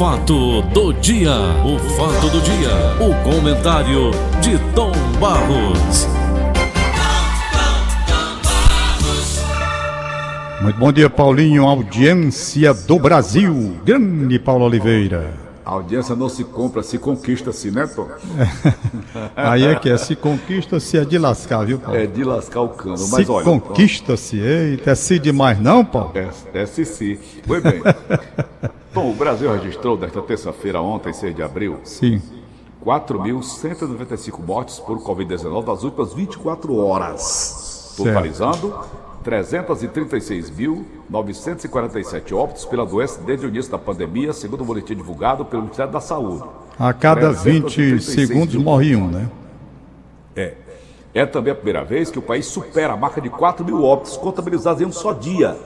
fato do dia, o fato do dia, o comentário de Tom Barros. Muito bom dia, Paulinho, audiência do Brasil. Grande Paulo Oliveira. A audiência não se compra, se conquista-se, né, Tom? Aí é que é, se conquista-se é de lascar, viu, Paulo? É de lascar o cano, mas se olha... conquista-se, eita, é se demais não, Paulo? É, é se se. Foi bem. Tom, o Brasil registrou nesta terça-feira, ontem, 6 de abril... Sim. 4.195 mortes por Covid-19 nas últimas 24 horas. Totalizando 336.947 óbitos pela doença desde o início da pandemia, segundo o boletim divulgado pelo Ministério da Saúde. A cada 20 segundos mil... morre um, né? É. É também a primeira vez que o país supera a marca de 4 mil óbitos contabilizados em um só dia.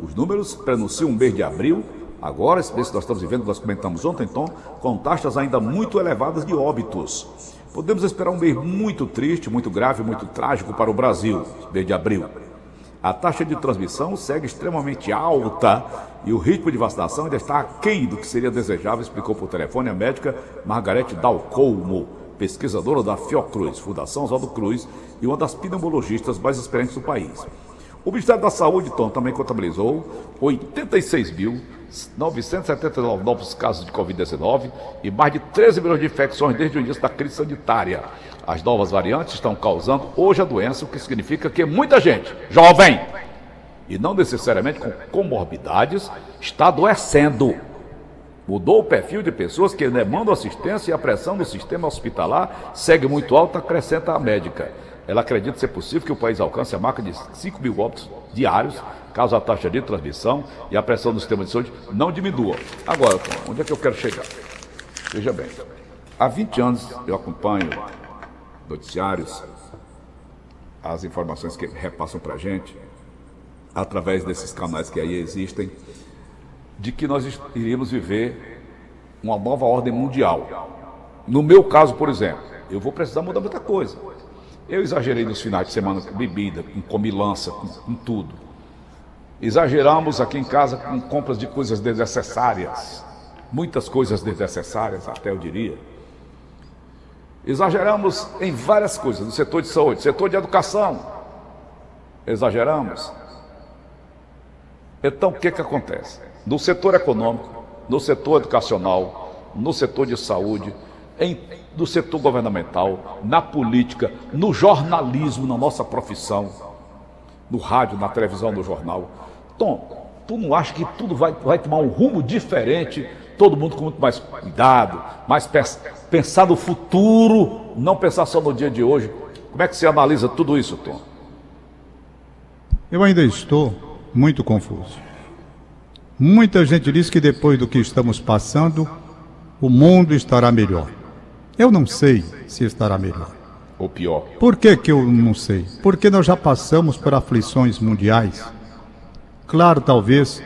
Os números prenunciam o mês de abril, agora, esse mês que nós estamos vivendo, nós comentamos ontem, então, com taxas ainda muito elevadas de óbitos. Podemos esperar um mês muito triste, muito grave, muito trágico para o Brasil, mês de abril. A taxa de transmissão segue extremamente alta e o ritmo de vacinação ainda está aquém do que seria desejável, explicou por telefone a médica Margarete Dalcolmo, pesquisadora da Fiocruz, Fundação Oswaldo Cruz, e uma das pneumologistas mais experientes do país. O Ministério da Saúde, também contabilizou 86.979 novos casos de Covid-19 e mais de 13 milhões de infecções desde o início da crise sanitária. As novas variantes estão causando hoje a doença, o que significa que muita gente, jovem, e não necessariamente com comorbidades, está adoecendo. Mudou o perfil de pessoas que demandam assistência e a pressão no sistema hospitalar segue muito alta, acrescenta a médica. Ela acredita ser possível que o país alcance a marca de 5 mil óbitos diários, caso a taxa de transmissão e a pressão no sistema de saúde não diminua. Agora, onde é que eu quero chegar? Veja bem, há 20 anos eu acompanho noticiários, as informações que repassam para a gente, através desses canais que aí existem, de que nós iríamos viver uma nova ordem mundial. No meu caso, por exemplo, eu vou precisar mudar muita coisa. Eu exagerei nos finais de semana com bebida, com comilança, com, com tudo. Exageramos aqui em casa com compras de coisas desnecessárias. Muitas coisas desnecessárias, até eu diria. Exageramos em várias coisas, no setor de saúde, setor de educação. Exageramos. Então, o que, que acontece? No setor econômico, no setor educacional, no setor de saúde, em, no setor governamental, na política, no jornalismo, na nossa profissão, no rádio, na televisão, no jornal. Tom, tu não acha que tudo vai, vai tomar um rumo diferente todo mundo com muito mais cuidado, mais pensar no futuro, não pensar só no dia de hoje. Como é que você analisa tudo isso, Tom? Eu ainda estou muito confuso. Muita gente diz que depois do que estamos passando, o mundo estará melhor. Eu não sei se estará melhor. Ou pior. Por que, que eu não sei? Porque nós já passamos por aflições mundiais. Claro, talvez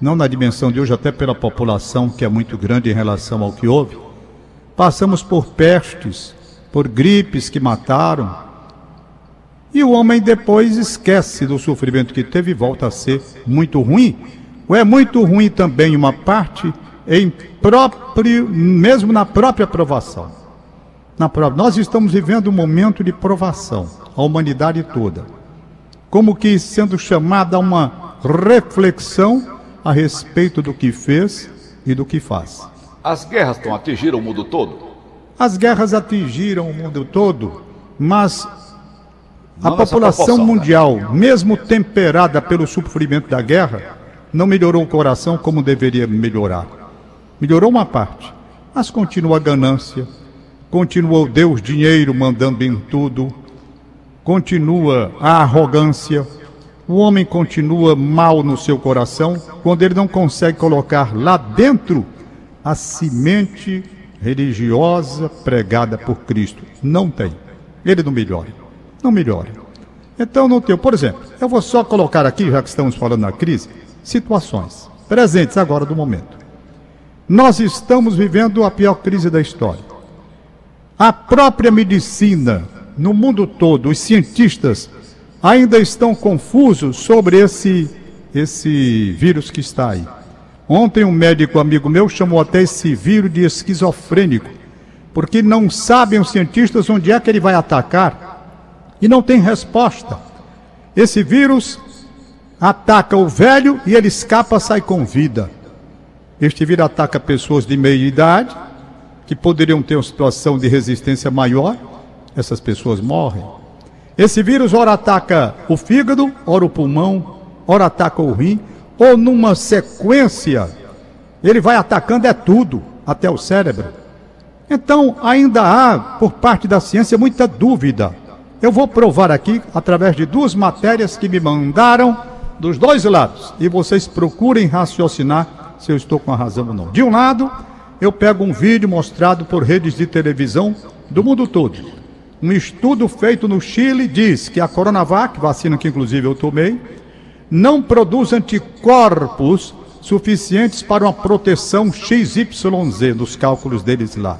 não na dimensão de hoje, até pela população que é muito grande em relação ao que houve. Passamos por pestes, por gripes que mataram. E o homem depois esquece do sofrimento que teve e volta a ser muito ruim. Ou é muito ruim também uma parte em próprio, mesmo na própria provação. Na própria, nós estamos vivendo um momento de provação, a humanidade toda. Como que sendo chamada a uma reflexão a respeito do que fez e do que faz. As guerras estão atingiram o mundo todo? As guerras atingiram o mundo todo, mas a população né? mundial, né? mesmo temperada pelo sofrimento da guerra, não melhorou o coração como deveria melhorar. Melhorou uma parte, mas continua a ganância, continua o Deus dinheiro mandando em tudo, continua a arrogância, o homem continua mal no seu coração quando ele não consegue colocar lá dentro a semente religiosa pregada por Cristo. Não tem. Ele não melhora. Não melhora. Então não tem. Por exemplo, eu vou só colocar aqui, já que estamos falando na crise, situações presentes agora do momento. Nós estamos vivendo a pior crise da história. A própria medicina, no mundo todo, os cientistas ainda estão confusos sobre esse, esse vírus que está aí. Ontem um médico amigo meu chamou até esse vírus de esquizofrênico, porque não sabem os cientistas onde é que ele vai atacar e não tem resposta. Esse vírus ataca o velho e ele escapa, sai com vida. Este vírus ataca pessoas de meia idade, que poderiam ter uma situação de resistência maior, essas pessoas morrem. Esse vírus ora ataca o fígado, ora o pulmão, ora ataca o rim, ou numa sequência, ele vai atacando é tudo, até o cérebro. Então, ainda há, por parte da ciência, muita dúvida. Eu vou provar aqui, através de duas matérias que me mandaram dos dois lados. E vocês procurem raciocinar se eu estou com a razão ou não. De um lado, eu pego um vídeo mostrado por redes de televisão do mundo todo. Um estudo feito no Chile diz que a Coronavac, vacina que inclusive eu tomei, não produz anticorpos suficientes para uma proteção XYZ nos cálculos deles lá.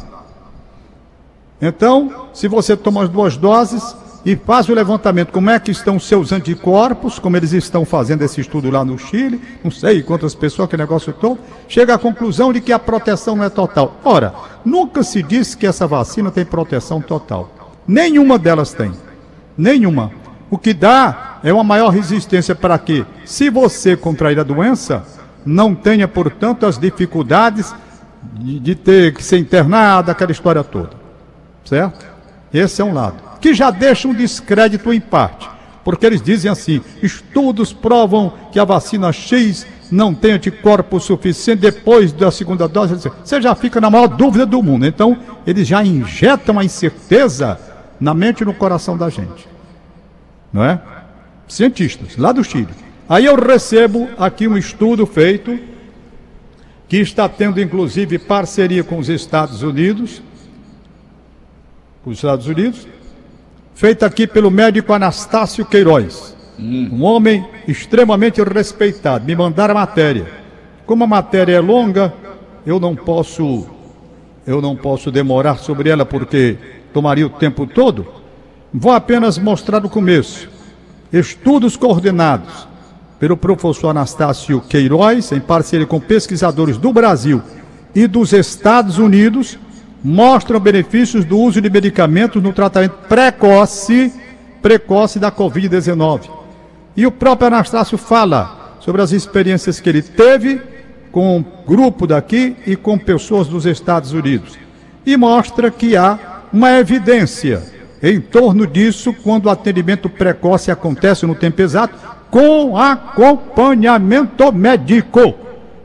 Então, se você toma as duas doses e faz o levantamento, como é que estão os seus anticorpos, como eles estão fazendo esse estudo lá no Chile, não sei quantas pessoas, que negócio todo, chega à conclusão de que a proteção não é total. Ora, nunca se disse que essa vacina tem proteção total. Nenhuma delas tem. Nenhuma. O que dá é uma maior resistência para que, se você contrair a doença, não tenha, portanto, as dificuldades de, de ter que ser internado, aquela história toda. Certo? Esse é um lado. Que já deixa um descrédito em parte. Porque eles dizem assim: estudos provam que a vacina X não tem anticorpo suficiente depois da segunda dose. Você já fica na maior dúvida do mundo. Então, eles já injetam a incerteza na mente e no coração da gente não é? Cientistas, lá do Chile. Aí eu recebo aqui um estudo feito, que está tendo inclusive parceria com os Estados Unidos, com os Estados Unidos, feito aqui pelo médico Anastácio Queiroz, hum. um homem extremamente respeitado. Me mandaram a matéria. Como a matéria é longa, eu não posso eu não posso demorar sobre ela porque tomaria o tempo todo. Vou apenas mostrar o começo. Estudos coordenados pelo professor Anastácio Queiroz, em parceria com pesquisadores do Brasil e dos Estados Unidos, mostram benefícios do uso de medicamentos no tratamento precoce, precoce da Covid-19. E o próprio Anastácio fala sobre as experiências que ele teve com um grupo daqui e com pessoas dos Estados Unidos. E mostra que há uma evidência em torno disso quando o atendimento precoce acontece no tempo exato, com acompanhamento médico.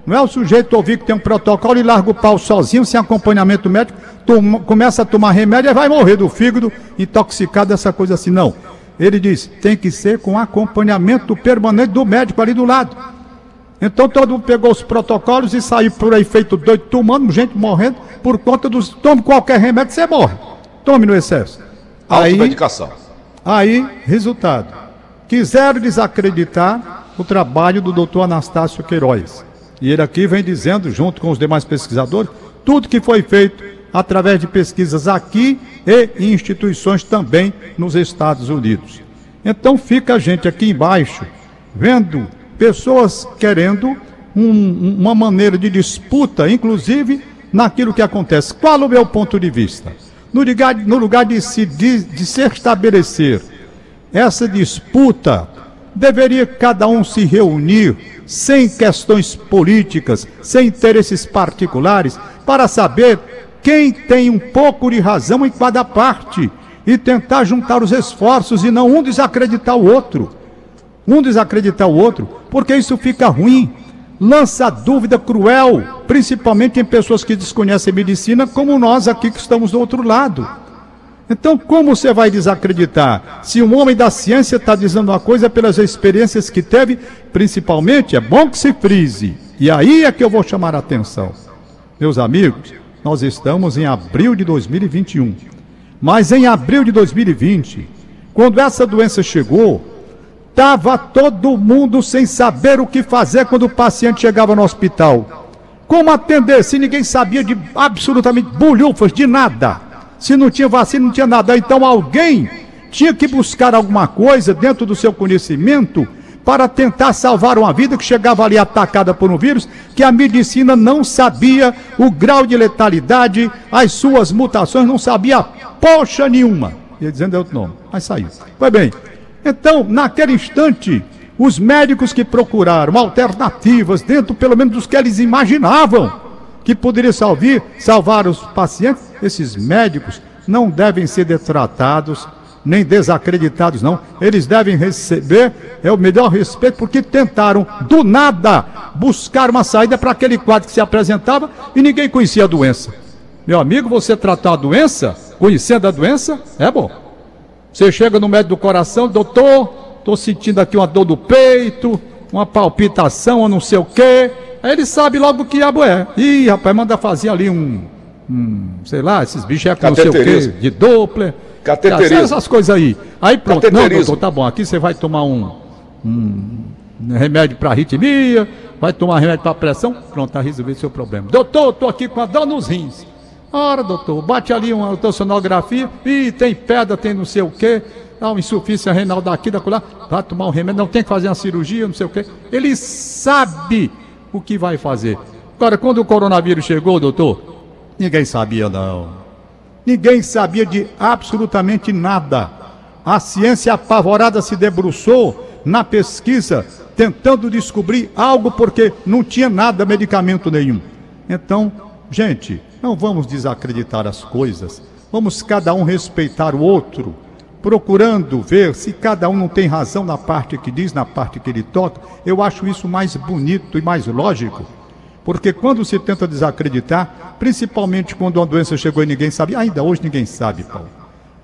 Não é o sujeito ouvir que tem um protocolo e larga o pau sozinho, sem acompanhamento médico, toma, começa a tomar remédio e vai morrer do fígado, intoxicado, essa coisa assim. Não. Ele diz, tem que ser com acompanhamento permanente do médico ali do lado. Então todo mundo pegou os protocolos e saiu por aí feito doido, tomando, gente morrendo, por conta dos. Tome qualquer remédio, você morre. Tome no excesso. Aí, aí, resultado. Quiseram desacreditar o trabalho do doutor Anastácio Queiroz. E ele aqui vem dizendo, junto com os demais pesquisadores, tudo que foi feito através de pesquisas aqui e instituições também nos Estados Unidos. Então fica a gente aqui embaixo vendo pessoas querendo um, uma maneira de disputa, inclusive naquilo que acontece. Qual o meu ponto de vista? No lugar, no lugar de, se, de, de se estabelecer essa disputa, deveria cada um se reunir sem questões políticas, sem interesses particulares, para saber quem tem um pouco de razão em cada parte e tentar juntar os esforços e não um desacreditar o outro. Um desacreditar o outro, porque isso fica ruim lança dúvida cruel, principalmente em pessoas que desconhecem medicina, como nós aqui que estamos do outro lado. Então, como você vai desacreditar? Se um homem da ciência está dizendo uma coisa pelas experiências que teve, principalmente, é bom que se frise. E aí é que eu vou chamar a atenção. Meus amigos, nós estamos em abril de 2021. Mas em abril de 2020, quando essa doença chegou, Estava todo mundo sem saber o que fazer quando o paciente chegava no hospital. Como atender se ninguém sabia de absolutamente bolhufas, de nada? Se não tinha vacina, não tinha nada. Então alguém tinha que buscar alguma coisa dentro do seu conhecimento para tentar salvar uma vida que chegava ali atacada por um vírus que a medicina não sabia o grau de letalidade, as suas mutações, não sabia poxa nenhuma. Ia dizendo é outro nome, mas saiu. Foi bem. Então, naquele instante, os médicos que procuraram alternativas dentro, pelo menos, dos que eles imaginavam que poderia salvar, salvar os pacientes, esses médicos não devem ser detratados nem desacreditados, não. Eles devem receber é o melhor respeito, porque tentaram, do nada, buscar uma saída para aquele quadro que se apresentava e ninguém conhecia a doença. Meu amigo, você tratar a doença, conhecendo a doença, é bom. Você chega no médico do coração, doutor, estou sentindo aqui uma dor do peito, uma palpitação, ou não sei o quê. Aí ele sabe logo o que diabo é. Ih, rapaz, manda fazer ali um, um sei lá, esses bichos é com não sei o quê, de Doppler. Cateterismo. Essas coisas aí. Aí pronto. Não, doutor, tá bom. Aqui você vai tomar um, um remédio para arritmia, vai tomar remédio para pressão. Pronto, tá resolvido o seu problema. Doutor, tô aqui com a dor nos rins. Ora, doutor, bate ali uma ultrassonografia. Ih, tem pedra, tem não sei o quê. Dá uma insuficiência renal daqui, da lá. Vai tomar um remédio, não tem que fazer uma cirurgia, não sei o quê. Ele sabe o que vai fazer. Agora, quando o coronavírus chegou, doutor, ninguém sabia não. Ninguém sabia de absolutamente nada. A ciência apavorada se debruçou na pesquisa, tentando descobrir algo porque não tinha nada, medicamento nenhum. Então, gente, não vamos desacreditar as coisas. Vamos cada um respeitar o outro, procurando ver se cada um não tem razão na parte que diz, na parte que ele toca. Eu acho isso mais bonito e mais lógico. Porque quando se tenta desacreditar, principalmente quando uma doença chegou e ninguém sabe, ainda hoje ninguém sabe, Paulo.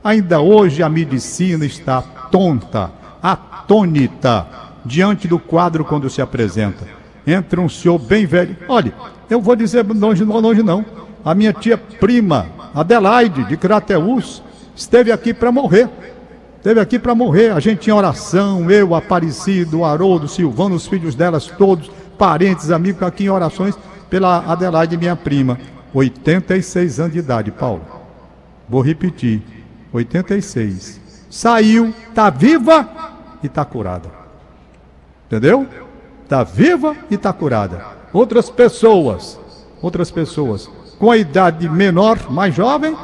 Ainda hoje a medicina está tonta, atônita, diante do quadro quando se apresenta. Entra um senhor bem velho. Olha, eu vou dizer longe, não longe não. A minha tia prima, Adelaide, de Crateús, esteve aqui para morrer. Esteve aqui para morrer. A gente tinha oração, eu, Aparecido, Haroldo, Silvano, os filhos delas todos parentes, amigos, aqui em orações pela Adelaide, minha prima. 86 anos de idade, Paulo. Vou repetir. 86. Saiu, tá viva e tá curada. Entendeu? Tá viva e tá curada. Outras pessoas, outras pessoas com a idade menor, mais jovem,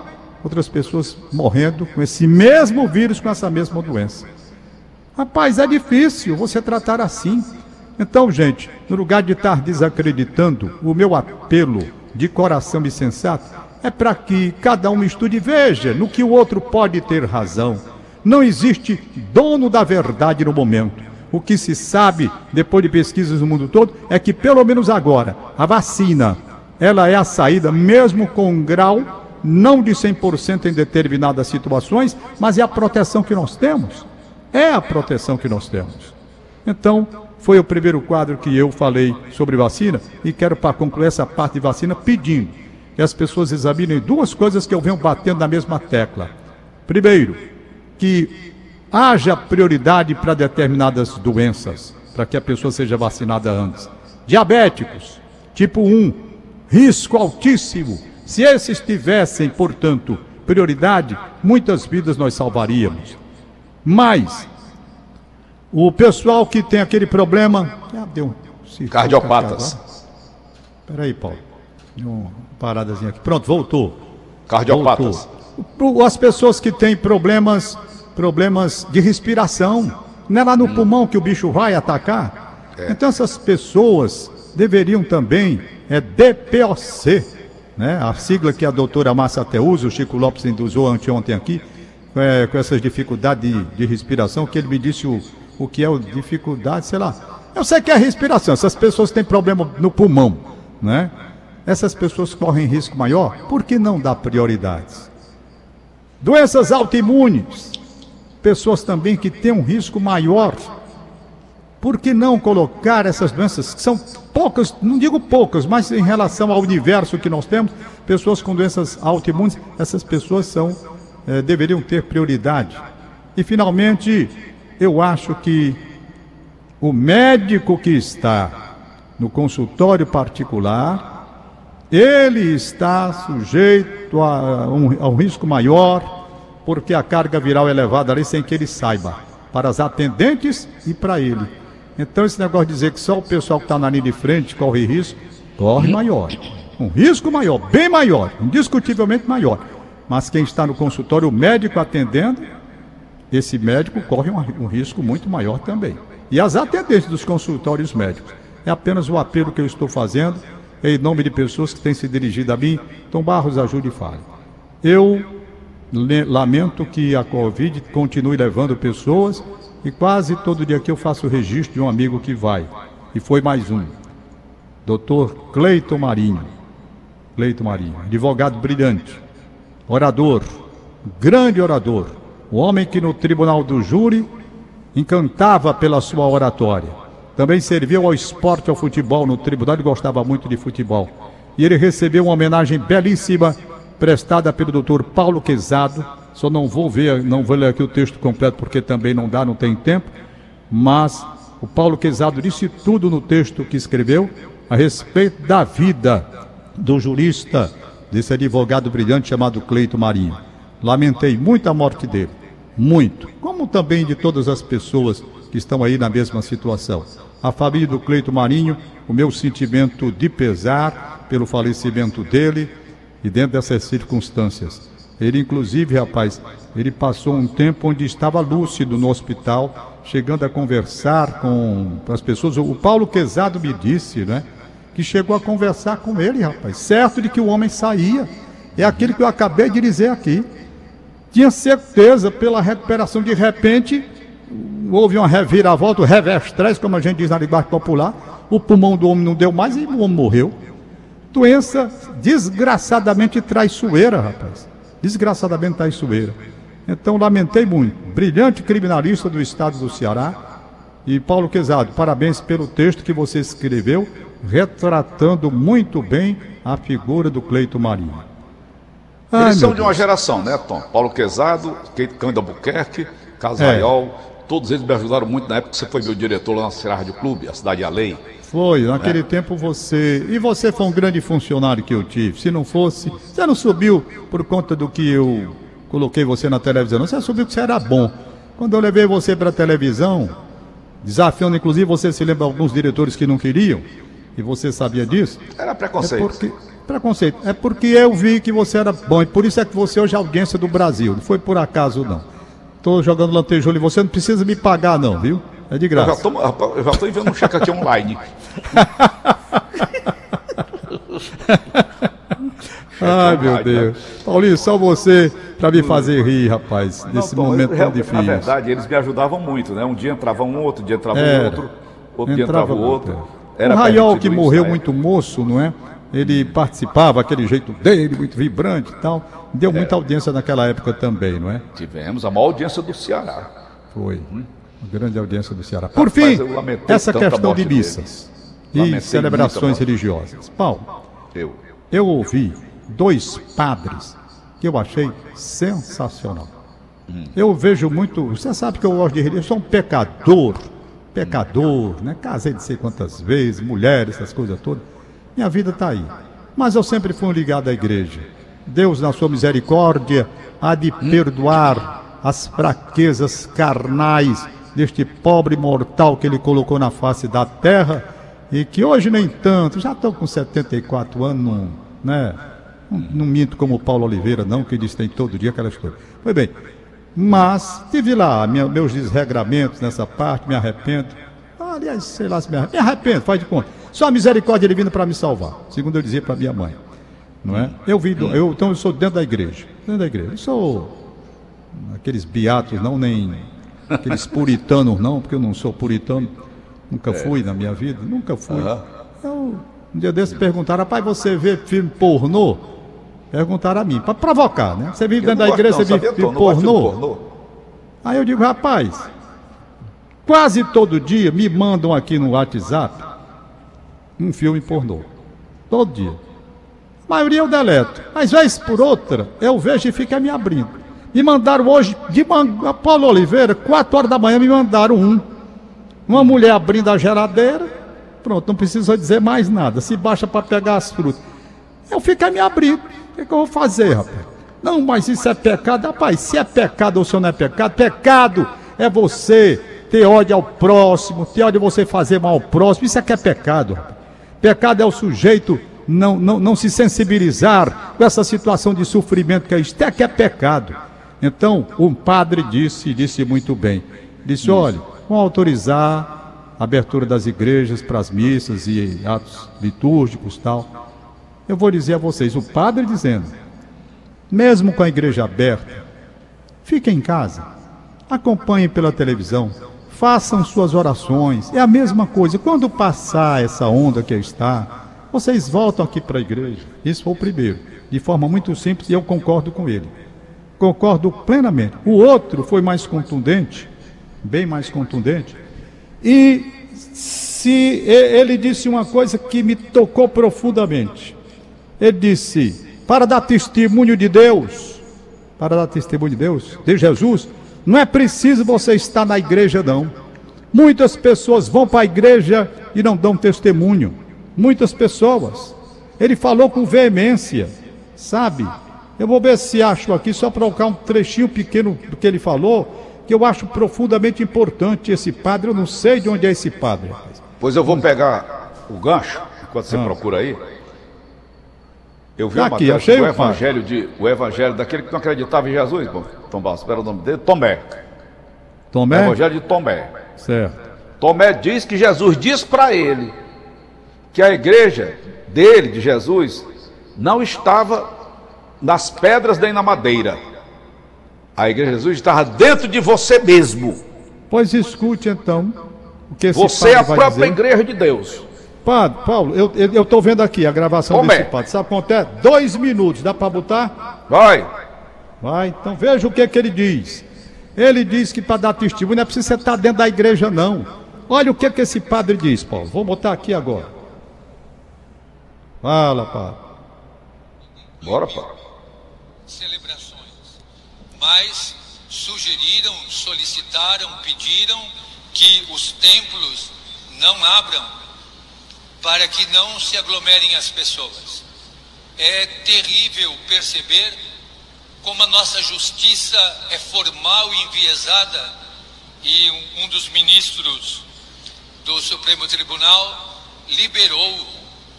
outras pessoas morrendo com esse mesmo vírus, com essa mesma doença. Rapaz, é difícil você tratar assim. Então, gente, no lugar de estar desacreditando, o meu apelo de coração e sensato é para que cada um estude e veja no que o outro pode ter razão. Não existe dono da verdade no momento. O que se sabe, depois de pesquisas no mundo todo, é que pelo menos agora, a vacina, ela é a saída, mesmo com um grau não de 100% em determinadas situações, mas é a proteção que nós temos. É a proteção que nós temos. Então, foi o primeiro quadro que eu falei sobre vacina e quero, para concluir essa parte de vacina, pedindo que as pessoas examinem duas coisas que eu venho batendo na mesma tecla. Primeiro, que haja prioridade para determinadas doenças, para que a pessoa seja vacinada antes. Diabéticos, tipo 1, risco altíssimo. Se esses tivessem, portanto, prioridade, muitas vidas nós salvaríamos. Mas o pessoal que tem aquele problema. Ah, deu um Cardiopatas. Espera aí, Paulo. Deu uma paradazinha aqui. Pronto, voltou. Cardiopatas. Voltou. As pessoas que têm problemas, problemas de respiração. Não é lá no hum. pulmão que o bicho vai atacar? É. Então essas pessoas deveriam também, é DPOC, né? a sigla que a doutora Massa até usa, o Chico Lopes usou anteontem aqui, é, com essas dificuldades de, de respiração, que ele me disse o, o que é o dificuldade, sei lá. Eu sei que é a respiração, essas pessoas têm problema no pulmão, né? Essas pessoas correm risco maior, por que não dá prioridades? Doenças autoimunes, pessoas também que têm um risco maior. Por que não colocar essas doenças, que são poucas, não digo poucas, mas em relação ao universo que nós temos, pessoas com doenças autoimunes, essas pessoas são, eh, deveriam ter prioridade. E finalmente, eu acho que o médico que está no consultório particular, ele está sujeito a um, a um risco maior, porque a carga viral é levada ali sem que ele saiba, para as atendentes e para ele. Então esse negócio de dizer que só o pessoal que está na linha de frente corre risco, corre maior. Um risco maior, bem maior, indiscutivelmente maior. Mas quem está no consultório, o médico atendendo, esse médico corre um, um risco muito maior também. E as atendentes dos consultórios médicos. É apenas o apelo que eu estou fazendo em nome de pessoas que têm se dirigido a mim. Tom Barros, ajude e fale. Eu lamento que a Covid continue levando pessoas e quase todo dia que eu faço o registro de um amigo que vai. E foi mais um. Doutor Cleiton Marinho. Cleiton Marinho, advogado brilhante, orador, grande orador, o homem que no tribunal do júri encantava pela sua oratória. Também serviu ao esporte, ao futebol no tribunal, ele gostava muito de futebol. E ele recebeu uma homenagem belíssima prestada pelo doutor Paulo Quezado. Só não vou ver, não vou ler aqui o texto completo porque também não dá, não tem tempo. Mas o Paulo Quezado disse tudo no texto que escreveu a respeito da vida do jurista, desse advogado brilhante chamado Cleito Marinho. Lamentei muito a morte dele, muito, como também de todas as pessoas que estão aí na mesma situação. A família do Cleito Marinho, o meu sentimento de pesar pelo falecimento dele, e dentro dessas circunstâncias. Ele, inclusive, rapaz, ele passou um tempo onde estava lúcido no hospital, chegando a conversar com as pessoas. O Paulo Quezado me disse, né? Que chegou a conversar com ele, rapaz, certo de que o homem saía. É aquilo que eu acabei de dizer aqui. Tinha certeza pela recuperação, de repente, houve uma reviravolta, o revestrez, como a gente diz na linguagem popular. O pulmão do homem não deu mais e o homem morreu. Doença desgraçadamente traiçoeira, rapaz. Desgraçadamente traiçoeira. Então, lamentei muito. Brilhante criminalista do estado do Ceará. E Paulo Quezado, parabéns pelo texto que você escreveu, retratando muito bem a figura do Cleito Marinho. Ai, Eles são de uma geração, né, Tom? Paulo Quezado, Cândido Albuquerque, Casaiol, é. Todos eles me ajudaram muito na época que você foi meu diretor lá na Rádio Clube, a Cidade Além. Foi, naquele é. tempo você. E você foi um grande funcionário que eu tive. Se não fosse. Você não subiu por conta do que eu coloquei você na televisão. Você subiu que você era bom. Quando eu levei você para a televisão, desafiando, inclusive, você se lembra alguns diretores que não queriam, e você sabia disso? Era preconceito. É porque, preconceito. É porque eu vi que você era bom, e por isso é que você hoje é audiência do Brasil. Não foi por acaso, não. Estou jogando lantejola e você não precisa me pagar, não, viu? É de graça. Eu já estou enviando um cheque aqui online. Ai, meu Deus. Paulinho, só você para me fazer rir, rapaz, nesse Não, momento tão difícil. Na verdade, eles me ajudavam muito, né? Um dia entrava um, outro dia entrava Era. outro, outro dia entrava o outro. Era o Raiol que morreu muito moço, não é? Ele participava, aquele jeito dele, muito vibrante e tal. Deu é. muita audiência naquela época também, não é? Tivemos a maior audiência do Ceará. Foi. Hum. Uma grande audiência do Ceará. Por fim, essa questão de missas e celebrações religiosas. Paulo, eu. eu ouvi dois padres que eu achei sensacional. Hum. Eu vejo muito. Você sabe que eu gosto de religião, eu sou um pecador. Pecador, né? Casei de sei quantas vezes, mulheres, essas coisas todas. Minha vida está aí. Mas eu sempre fui ligado à igreja. Deus, na sua misericórdia, há de perdoar as fraquezas carnais deste pobre mortal que ele colocou na face da terra e que hoje nem tanto, já estou com 74 anos, né? Não, não, minto como Paulo Oliveira, não, que diz que tem todo dia aquelas coisas. Foi bem, mas tive lá minha, meus desregramentos nessa parte, me arrependo. Aliás, sei lá se me arrependo. Me arrependo, faz de conta. Só a misericórdia divina para me salvar, segundo eu dizia para minha mãe. Não é? Eu vi, eu, então eu sou dentro da igreja. Dentro da igreja. Eu sou aqueles beatos, não nem aqueles puritanos não, porque eu não sou puritano, nunca é. fui na minha vida, nunca fui. Eu, um dia desses perguntaram, rapaz, você vê filme pornô? Perguntaram a mim, para provocar, né? Você vive dentro da igreja, você vê filme pornô? Aí eu digo, rapaz, quase todo dia me mandam aqui no WhatsApp um filme pornô. Todo dia. A maioria eu deleto. Mas vez por outra, eu vejo e fica me abrindo. Me mandaram hoje, de Paulo Oliveira, 4 horas da manhã, me mandaram um. Uma mulher abrindo a geladeira. Pronto, não precisa dizer mais nada. Se baixa para pegar as frutas. Eu fiquei me abrindo. O que, que, eu vou fazer, rapaz? Não, mas isso é pecado. Rapaz, se é pecado ou se não é pecado, pecado é você ter ódio ao próximo, ter ódio de você fazer mal ao próximo, isso é que é pecado. Pecado é o sujeito não, não, não se sensibilizar com essa situação de sofrimento que é isso, é que é pecado. Então, um padre disse, disse muito bem, disse, olha, vão autorizar a abertura das igrejas para as missas e atos litúrgicos tal. Eu vou dizer a vocês, o padre dizendo, mesmo com a igreja aberta, fiquem em casa, acompanhem pela televisão, façam suas orações, é a mesma coisa. Quando passar essa onda que está, vocês voltam aqui para a igreja. Isso foi o primeiro, de forma muito simples, e eu concordo com ele. Concordo plenamente. O outro foi mais contundente, bem mais contundente, e se ele disse uma coisa que me tocou profundamente. Ele disse: para dar testemunho de Deus, para dar testemunho de Deus, de Jesus, não é preciso você estar na igreja, não. Muitas pessoas vão para a igreja e não dão testemunho. Muitas pessoas. Ele falou com veemência, sabe? Eu vou ver se acho aqui, só para colocar um trechinho pequeno do que ele falou, que eu acho profundamente importante esse padre. Eu não sei de onde é esse padre. Pois eu vou pegar o gancho, enquanto você ah. procura aí. Eu vi tá aqui, achei o evangelho de o evangelho daquele que não acreditava em Jesus, Tom Barros, espera o nome dele, Tomé. Tomé? O evangelho de Tomé. Certo. Tomé diz que Jesus diz para ele que a igreja dele, de Jesus, não estava nas pedras nem na madeira. A igreja de Jesus estava dentro de você mesmo. Pois escute então o que esse Você é a própria dizer. igreja de Deus. Padre, Paulo, eu estou vendo aqui a gravação Como desse é? padre. Sabe quanto é? Dois minutos, dá para botar? Vai. Vai, então veja o que, que ele diz. Ele diz que para dar testemunho não é preciso você estar dentro da igreja, não. Olha o que, que esse padre diz, Paulo. Vou botar aqui agora. Fala, padre. Bora, padre. Celebrações. Mas sugeriram, solicitaram, pediram que os templos não abram para que não se aglomerem as pessoas. É terrível perceber como a nossa justiça é formal e enviesada e um, um dos ministros do Supremo Tribunal liberou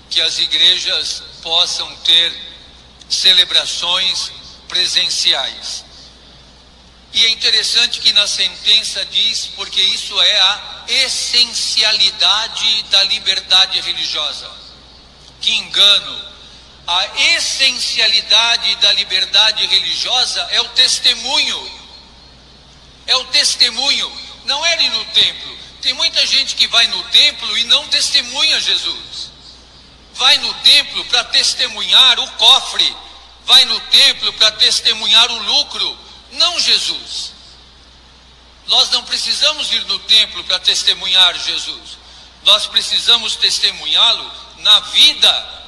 que as igrejas possam ter celebrações presenciais. E é interessante que na sentença diz, porque isso é a essencialidade da liberdade religiosa. Que engano! A essencialidade da liberdade religiosa é o testemunho. É o testemunho. Não é ir no templo. Tem muita gente que vai no templo e não testemunha Jesus. Vai no templo para testemunhar o cofre. Vai no templo para testemunhar o lucro não Jesus. Nós não precisamos ir no templo para testemunhar Jesus. Nós precisamos testemunhá-lo na vida.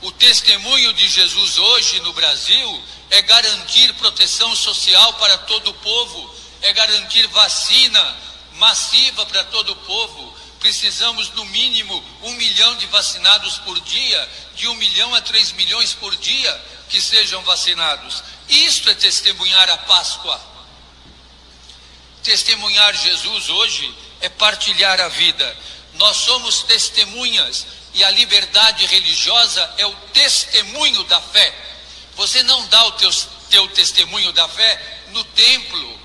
O testemunho de Jesus hoje no Brasil é garantir proteção social para todo o povo, é garantir vacina massiva para todo o povo. Precisamos, no mínimo, um milhão de vacinados por dia, de um milhão a três milhões por dia que sejam vacinados. Isto é testemunhar a Páscoa. Testemunhar Jesus hoje é partilhar a vida. Nós somos testemunhas e a liberdade religiosa é o testemunho da fé. Você não dá o teu, teu testemunho da fé no templo.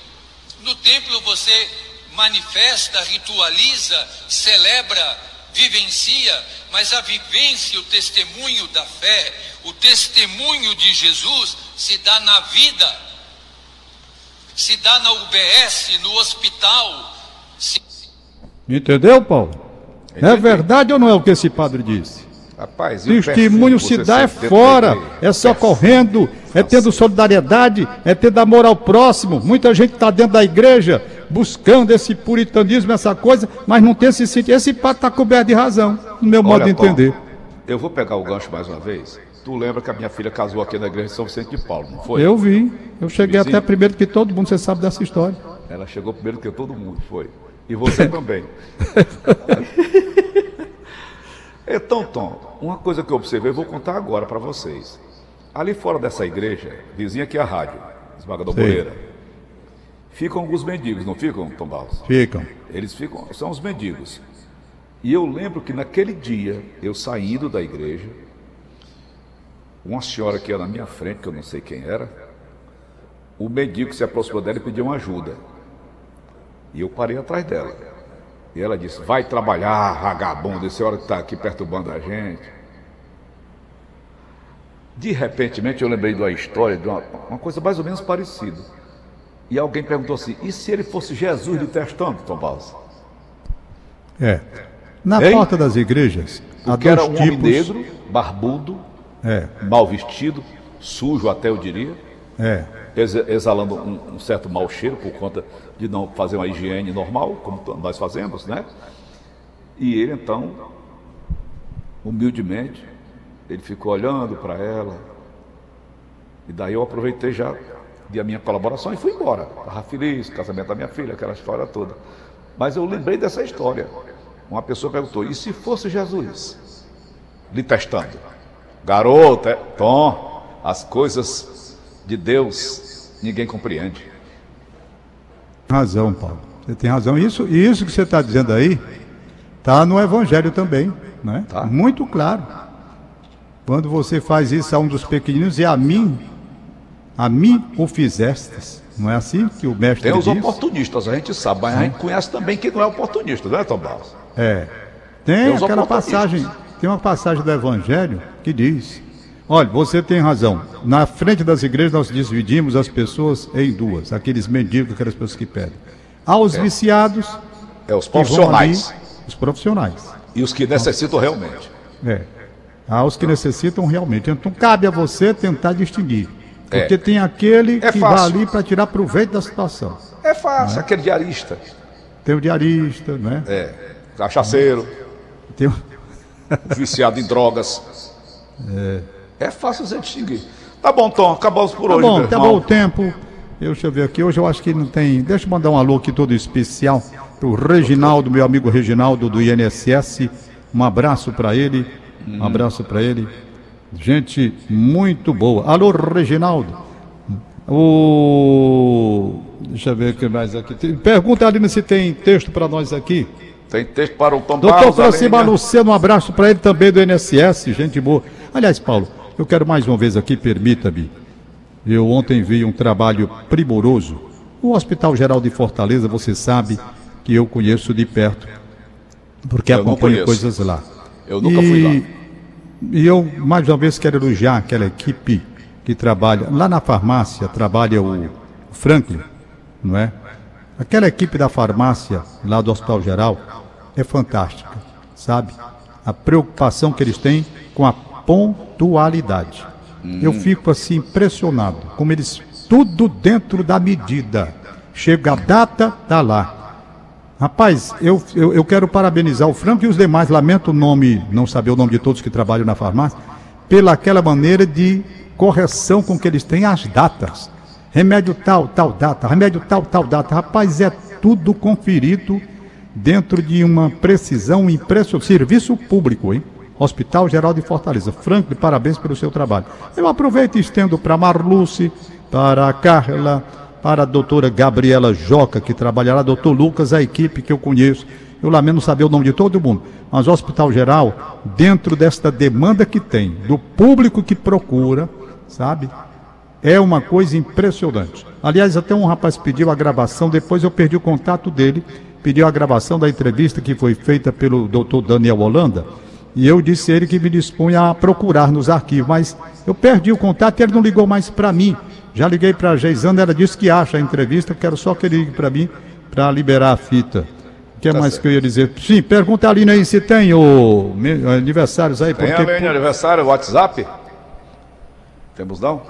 No templo você manifesta, ritualiza, celebra, vivencia, mas a vivência, o testemunho da fé, o testemunho de Jesus se dá na vida, se dá na UBS, no hospital. Se... Entendeu, Paulo? Entendi. É verdade ou não é o que esse padre disse? Rapaz, Testemunho se dá é fora, é socorrendo, é tendo solidariedade, é tendo amor ao próximo. Muita gente está dentro da igreja buscando esse puritanismo, essa coisa, mas não tem esse sentido. Esse padre está coberto de razão, no meu Olha, modo de entender. Paulo, eu vou pegar o gancho mais uma vez. Tu lembra que a minha filha casou aqui na igreja de São Vicente de Paulo, não foi? Eu vi. Eu cheguei até primeiro que todo mundo, você sabe dessa história. Ela chegou primeiro que todo mundo, foi. E você também. então, Tom, uma coisa que eu observei, eu vou contar agora para vocês. Ali fora dessa igreja, vizinha aqui a rádio, Esmagador Moreira, ficam alguns mendigos, não ficam, Tom Barros? Ficam. Eles ficam, são os mendigos. E eu lembro que naquele dia, eu saindo da igreja, uma senhora que ia na minha frente, que eu não sei quem era, o mendigo se aproximou dela e pediu uma ajuda. E eu parei atrás dela. E ela disse: Vai trabalhar, vagabundo, esse hora que está aqui perturbando a gente. De repente, eu lembrei de uma história, de uma, uma coisa mais ou menos parecida. E alguém perguntou assim: e se ele fosse Jesus do Testamento, Tom Barros? É. Na Hein? porta das igrejas, há Porque dois era um homem tipos. negro, barbudo, É, mal vestido, sujo até eu diria, é. ex- exalando um, um certo mau cheiro por conta de não fazer uma higiene normal, como nós fazemos, né? E ele então, humildemente, ele ficou olhando para ela. E daí eu aproveitei já de a minha colaboração e fui embora. Estava feliz, casamento da minha filha, aquela história toda. Mas eu lembrei dessa história. Uma pessoa perguntou: e se fosse Jesus? Lhe testando. Garoto, é, Tom, as coisas de Deus ninguém compreende. Razão, Paulo. Você tem razão. Isso, e isso que você está dizendo aí está no Evangelho também, né? Tá. Muito claro. Quando você faz isso a um dos pequeninos, e a mim, a mim o fizestes. Não é assim que o mestre Tem os diz? oportunistas, a gente sabe, mas a gente conhece também quem não é oportunista, não é, Tom Barros? É. Tem Tem aquela passagem, tem uma passagem do Evangelho que diz: Olha, você tem razão. Na frente das igrejas nós dividimos as pessoas em duas, aqueles mendigos, aquelas pessoas que pedem. Aos viciados É os que profissionais ali, os profissionais. e os que necessitam realmente. É. Aos que necessitam realmente. Então cabe a você tentar distinguir. É. Porque tem aquele É que vai fácil. ali para tirar proveito da situação. É fácil, aquele diarista, Tem o diarista, né? é, cachaceiro, Tem o... viciado em drogas. É. fácil você distinguir. Tá bom, Tom, acabamos por Tá hoje. bom, acabou irmão. o tempo. Deixa eu ver aqui. Hoje eu acho que não tem. Deixa eu mandar um alô aqui todo especial pro Reginaldo, meu amigo Reginaldo do INSS. Um abraço para ele. Um abraço para ele. Gente muito boa. Alô, Reginaldo. O. Deixa eu ver o que mais aqui. Pergunta, Aline, se tem texto para nós aqui. Tem texto para o Tom Doutor Barros, Francima Alenha. Luciano, um abraço para ele também do NSS, gente boa. Aliás, Paulo, eu quero mais uma vez aqui, permita-me. Eu ontem vi um trabalho primoroso. O Hospital Geral de Fortaleza, você sabe que eu conheço de perto, porque Eu acompanho coisas lá. Eu nunca fui lá. E eu, mais uma vez, quero elogiar aquela equipe que trabalha. Lá na farmácia trabalha o Franklin, não é? Aquela equipe da farmácia, lá do Hospital Geral, é fantástica, sabe? A preocupação que eles têm com a pontualidade. Eu fico assim impressionado, como eles, tudo dentro da medida. Chega a data, tá lá. Rapaz, eu, eu, eu quero parabenizar o Franco e os demais, lamento o nome, não saber o nome de todos que trabalham na farmácia, pela aquela maneira de correção com que eles têm as datas. Remédio tal, tal data, remédio tal, tal data. Rapaz, é tudo conferido dentro de uma precisão impressionante. Serviço público, hein? Hospital Geral de Fortaleza. Franklin, parabéns pelo seu trabalho. Eu aproveito e estendo para Marluce, para Carla, para a doutora Gabriela Joca, que trabalha lá, doutor Lucas, a equipe que eu conheço. Eu lamento saber o nome de todo mundo, mas o Hospital Geral, dentro desta demanda que tem, do público que procura, sabe? É uma coisa impressionante. Aliás, até um rapaz pediu a gravação, depois eu perdi o contato dele, pediu a gravação da entrevista que foi feita pelo doutor Daniel Holanda, e eu disse a ele que me dispunha a procurar nos arquivos, mas eu perdi o contato e ele não ligou mais para mim. Já liguei para a Geisana, ela disse que acha a entrevista, quero só que ele ligue para mim para liberar a fita. O que mais que eu ia dizer? Sim, pergunta a Aline aí se tem o aniversários aí, Tem porque além de aniversário, WhatsApp? Temos não?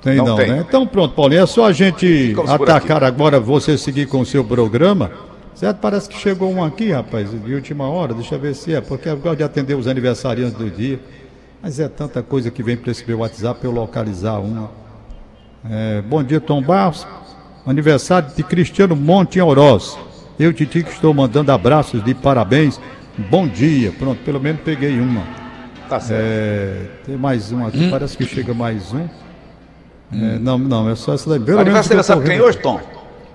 Tem Não não, tem. né? Então pronto, Paulinho, é só a gente Ficamos atacar agora, você seguir com o seu programa. Certo? Parece que chegou um aqui, rapaz, de última hora, deixa eu ver se é, porque eu gosto de atender os aniversariantes do dia. Mas é tanta coisa que vem para esse meu WhatsApp eu localizar uma. É, bom dia, Tom Barros. Aniversário de Cristiano Monte em Oroz. Eu, Titi, que estou mandando abraços de parabéns. Bom dia. Pronto, pelo menos peguei uma. Tá certo. É, tem mais um aqui, parece que chega mais um. É, não, não, é só essa daí. Pelo Aniversário sabe quem hoje, Tom?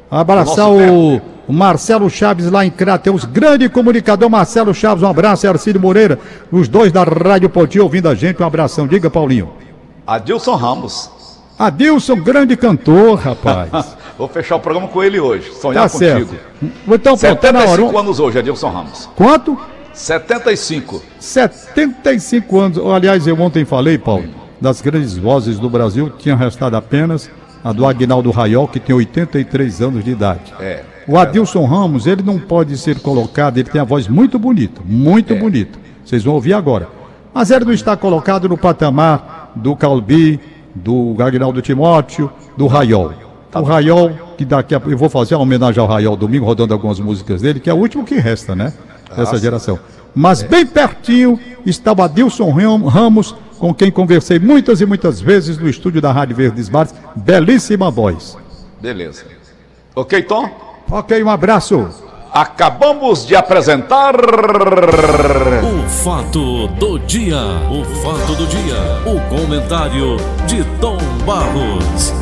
Abraçar o, o Marcelo Chaves lá em Crateus, grande comunicador Marcelo Chaves, um abraço, Arcílio Moreira, os dois da Rádio Poti ouvindo a gente, um abração. Diga, Paulinho. Adilson Ramos. Adilson, grande cantor, rapaz. Vou fechar o programa com ele hoje. Sonhar Tá contigo. certo. Então, pronto, tá. 75 anos hoje, Adilson Ramos. Quanto? 75. 75 anos. Aliás, eu ontem falei, Paulo, das grandes vozes do Brasil, tinha restado apenas a do Agnaldo Raiol, que tem 83 anos de idade. É. O Adilson Ramos, ele não pode ser colocado, ele tem a voz muito bonita, muito É. bonita. Vocês vão ouvir agora. Mas ele não está colocado no patamar do Calbi, do Agnaldo Timóteo, do Raiol. Tá o Raiol, que daqui a eu vou fazer uma homenagem ao Raiol domingo, rodando algumas músicas dele, que é o último que resta, né? Dessa Ah, sim. geração. Mas bem pertinho está o Adilson Ram- Ramos, com quem conversei muitas e muitas vezes no estúdio da Rádio Verdes Mares. Belíssima voz. Beleza. Ok, Tom? Ok, um abraço. Acabamos de apresentar. O fato do dia. O fato do dia. O comentário de Tom Barros.